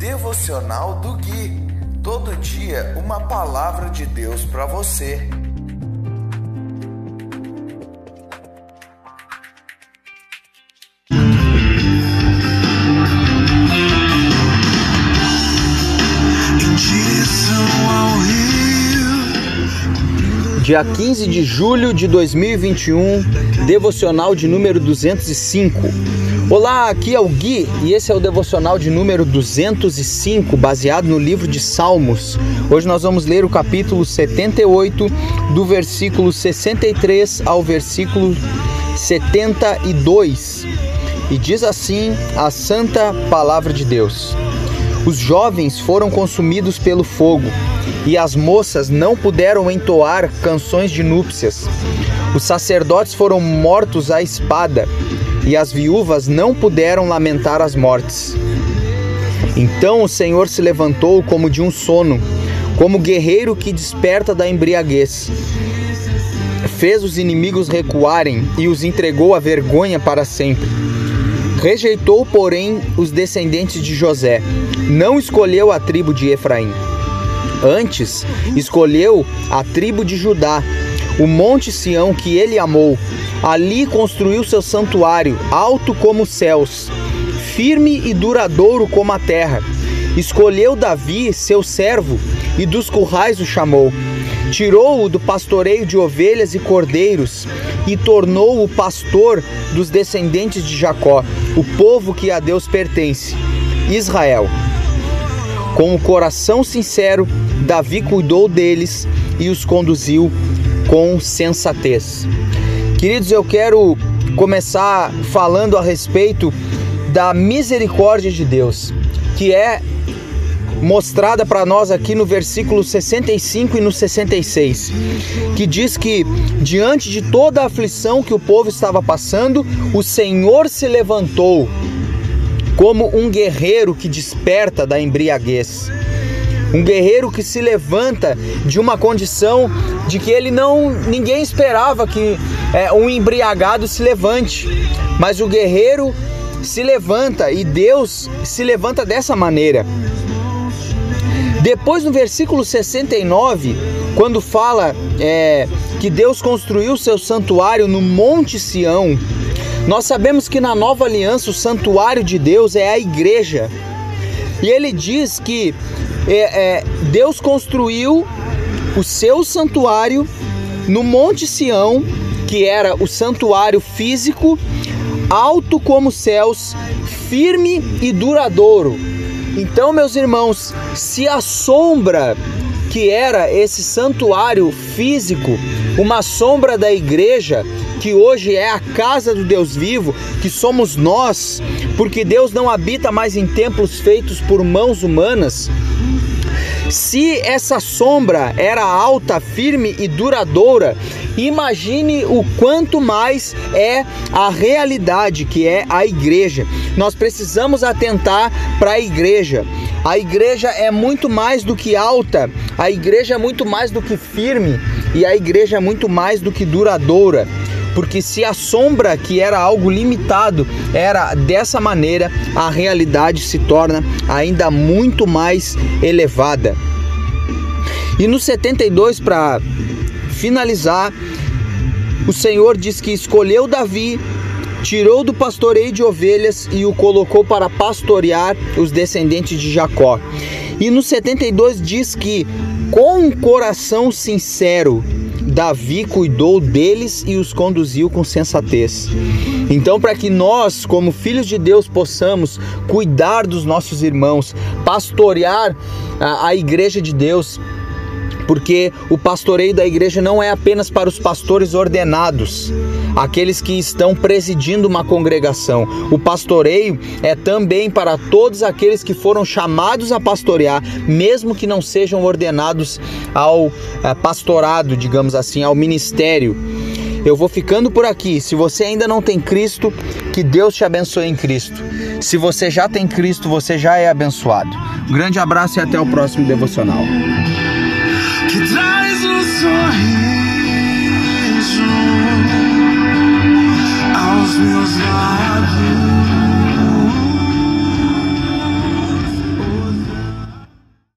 Devocional do Gui. Todo dia uma palavra de Deus para você. Dia 15 de julho de 2021, devocional de número 205. Olá, aqui é o Gui e esse é o devocional de número 205, baseado no livro de Salmos. Hoje nós vamos ler o capítulo 78, do versículo 63 ao versículo 72. E diz assim a santa palavra de Deus: Os jovens foram consumidos pelo fogo e as moças não puderam entoar canções de núpcias. Os sacerdotes foram mortos à espada e as viúvas não puderam lamentar as mortes. Então o Senhor se levantou como de um sono, como guerreiro que desperta da embriaguez. Fez os inimigos recuarem e os entregou à vergonha para sempre. Rejeitou, porém, os descendentes de José, não escolheu a tribo de Efraim. Antes, escolheu a tribo de Judá, o monte Sião que ele amou. Ali construiu seu santuário, alto como os céus, firme e duradouro como a terra. Escolheu Davi, seu servo, e dos currais o chamou. Tirou-o do pastoreio de ovelhas e cordeiros e tornou-o pastor dos descendentes de Jacó, o povo que a Deus pertence, Israel. Com o coração sincero, Davi cuidou deles e os conduziu com sensatez. Queridos, eu quero começar falando a respeito da misericórdia de Deus, que é mostrada para nós aqui no versículo 65 e no 66, que diz que diante de toda a aflição que o povo estava passando, o Senhor se levantou como um guerreiro que desperta da embriaguez. Um guerreiro que se levanta de uma condição de que ele não ninguém esperava que é, um embriagado se levante, mas o guerreiro se levanta e Deus se levanta dessa maneira. Depois no versículo 69, quando fala é, que Deus construiu seu santuário no Monte Sião, nós sabemos que na nova aliança o santuário de Deus é a igreja. E ele diz que é, é, Deus construiu o seu santuário no Monte Sião, que era o santuário físico, alto como céus, firme e duradouro. Então, meus irmãos, se a sombra que era esse santuário físico, uma sombra da igreja, que hoje é a casa do Deus vivo, que somos nós, porque Deus não habita mais em templos feitos por mãos humanas. Se essa sombra era alta, firme e duradoura, imagine o quanto mais é a realidade que é a igreja. Nós precisamos atentar para a igreja. A igreja é muito mais do que alta, a igreja é muito mais do que firme e a igreja é muito mais do que duradoura porque se a sombra que era algo limitado era dessa maneira, a realidade se torna ainda muito mais elevada. E no 72 para finalizar, o Senhor diz que escolheu Davi, tirou do pastoreio de ovelhas e o colocou para pastorear os descendentes de Jacó. E no 72 diz que com um coração sincero Davi cuidou deles e os conduziu com sensatez. Então, para que nós, como filhos de Deus, possamos cuidar dos nossos irmãos, pastorear a, a igreja de Deus, porque o pastoreio da igreja não é apenas para os pastores ordenados, aqueles que estão presidindo uma congregação. O pastoreio é também para todos aqueles que foram chamados a pastorear, mesmo que não sejam ordenados ao eh, pastorado, digamos assim, ao ministério. Eu vou ficando por aqui. Se você ainda não tem Cristo, que Deus te abençoe em Cristo. Se você já tem Cristo, você já é abençoado. Um grande abraço e até o próximo devocional traz um